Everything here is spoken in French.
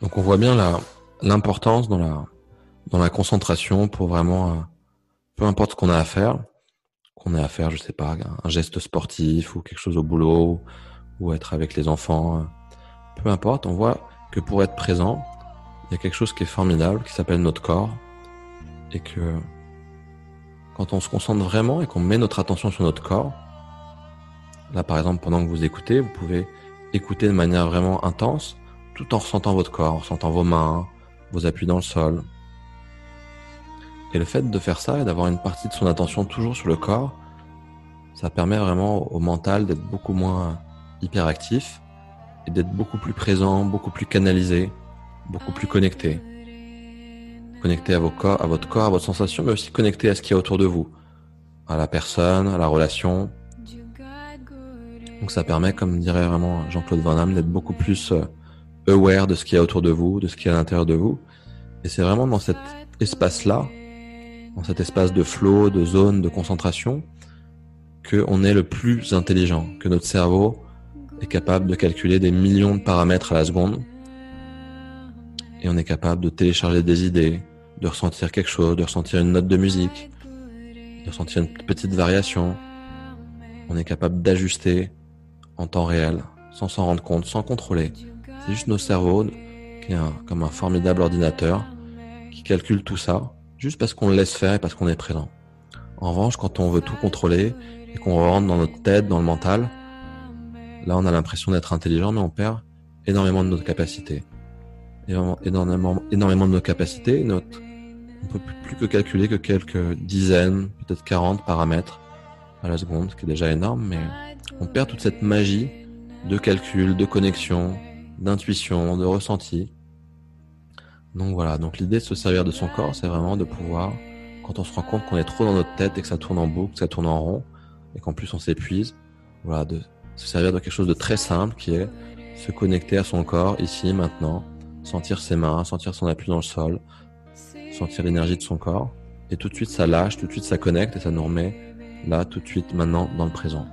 Donc on voit bien l'importance dans la, dans la concentration pour vraiment, euh, peu importe ce qu'on a à faire, qu'on ait à faire, je sais pas, un geste sportif ou quelque chose au boulot ou être avec les enfants, euh, peu importe, on voit que pour être présent, il y a quelque chose qui est formidable qui s'appelle notre corps et que quand on se concentre vraiment et qu'on met notre attention sur notre corps, là par exemple pendant que vous écoutez, vous pouvez écouter de manière vraiment intense tout en ressentant votre corps, en ressentant vos mains, vos appuis dans le sol. Et le fait de faire ça et d'avoir une partie de son attention toujours sur le corps, ça permet vraiment au mental d'être beaucoup moins hyperactif et d'être beaucoup plus présent, beaucoup plus canalisé, beaucoup plus connecté. Connecté à, vos corps, à votre corps, à votre sensation, mais aussi connecté à ce qu'il y a autour de vous, à la personne, à la relation. Donc ça permet, comme dirait vraiment Jean-Claude Van Damme, d'être beaucoup plus euh, aware de ce qu'il y a autour de vous, de ce qu'il y a à l'intérieur de vous. Et c'est vraiment dans cet espace-là, dans cet espace de flow, de zone, de concentration, qu'on est le plus intelligent, que notre cerveau est capable de calculer des millions de paramètres à la seconde. Et on est capable de télécharger des idées, de ressentir quelque chose, de ressentir une note de musique, de ressentir une petite variation. On est capable d'ajuster en temps réel, sans s'en rendre compte, sans contrôler. C'est juste nos cerveaux, qui est comme un formidable ordinateur, qui calcule tout ça, juste parce qu'on le laisse faire et parce qu'on est présent. En revanche, quand on veut tout contrôler et qu'on rentre dans notre tête, dans le mental, là on a l'impression d'être intelligent, mais on perd énormément de notre capacité. Énormément, énormément de nos capacités. Notre, on peut plus que calculer que quelques dizaines, peut-être 40 paramètres à la seconde, ce qui est déjà énorme, mais on perd toute cette magie de calcul, de connexion, d'intuition, de ressenti. Donc voilà, donc l'idée de se servir de son corps, c'est vraiment de pouvoir, quand on se rend compte qu'on est trop dans notre tête et que ça tourne en boucle, que ça tourne en rond, et qu'en plus on s'épuise, voilà, de se servir de quelque chose de très simple qui est se connecter à son corps ici, maintenant, sentir ses mains, sentir son appui dans le sol, sentir l'énergie de son corps, et tout de suite ça lâche, tout de suite ça connecte et ça nous remet là, tout de suite, maintenant, dans le présent.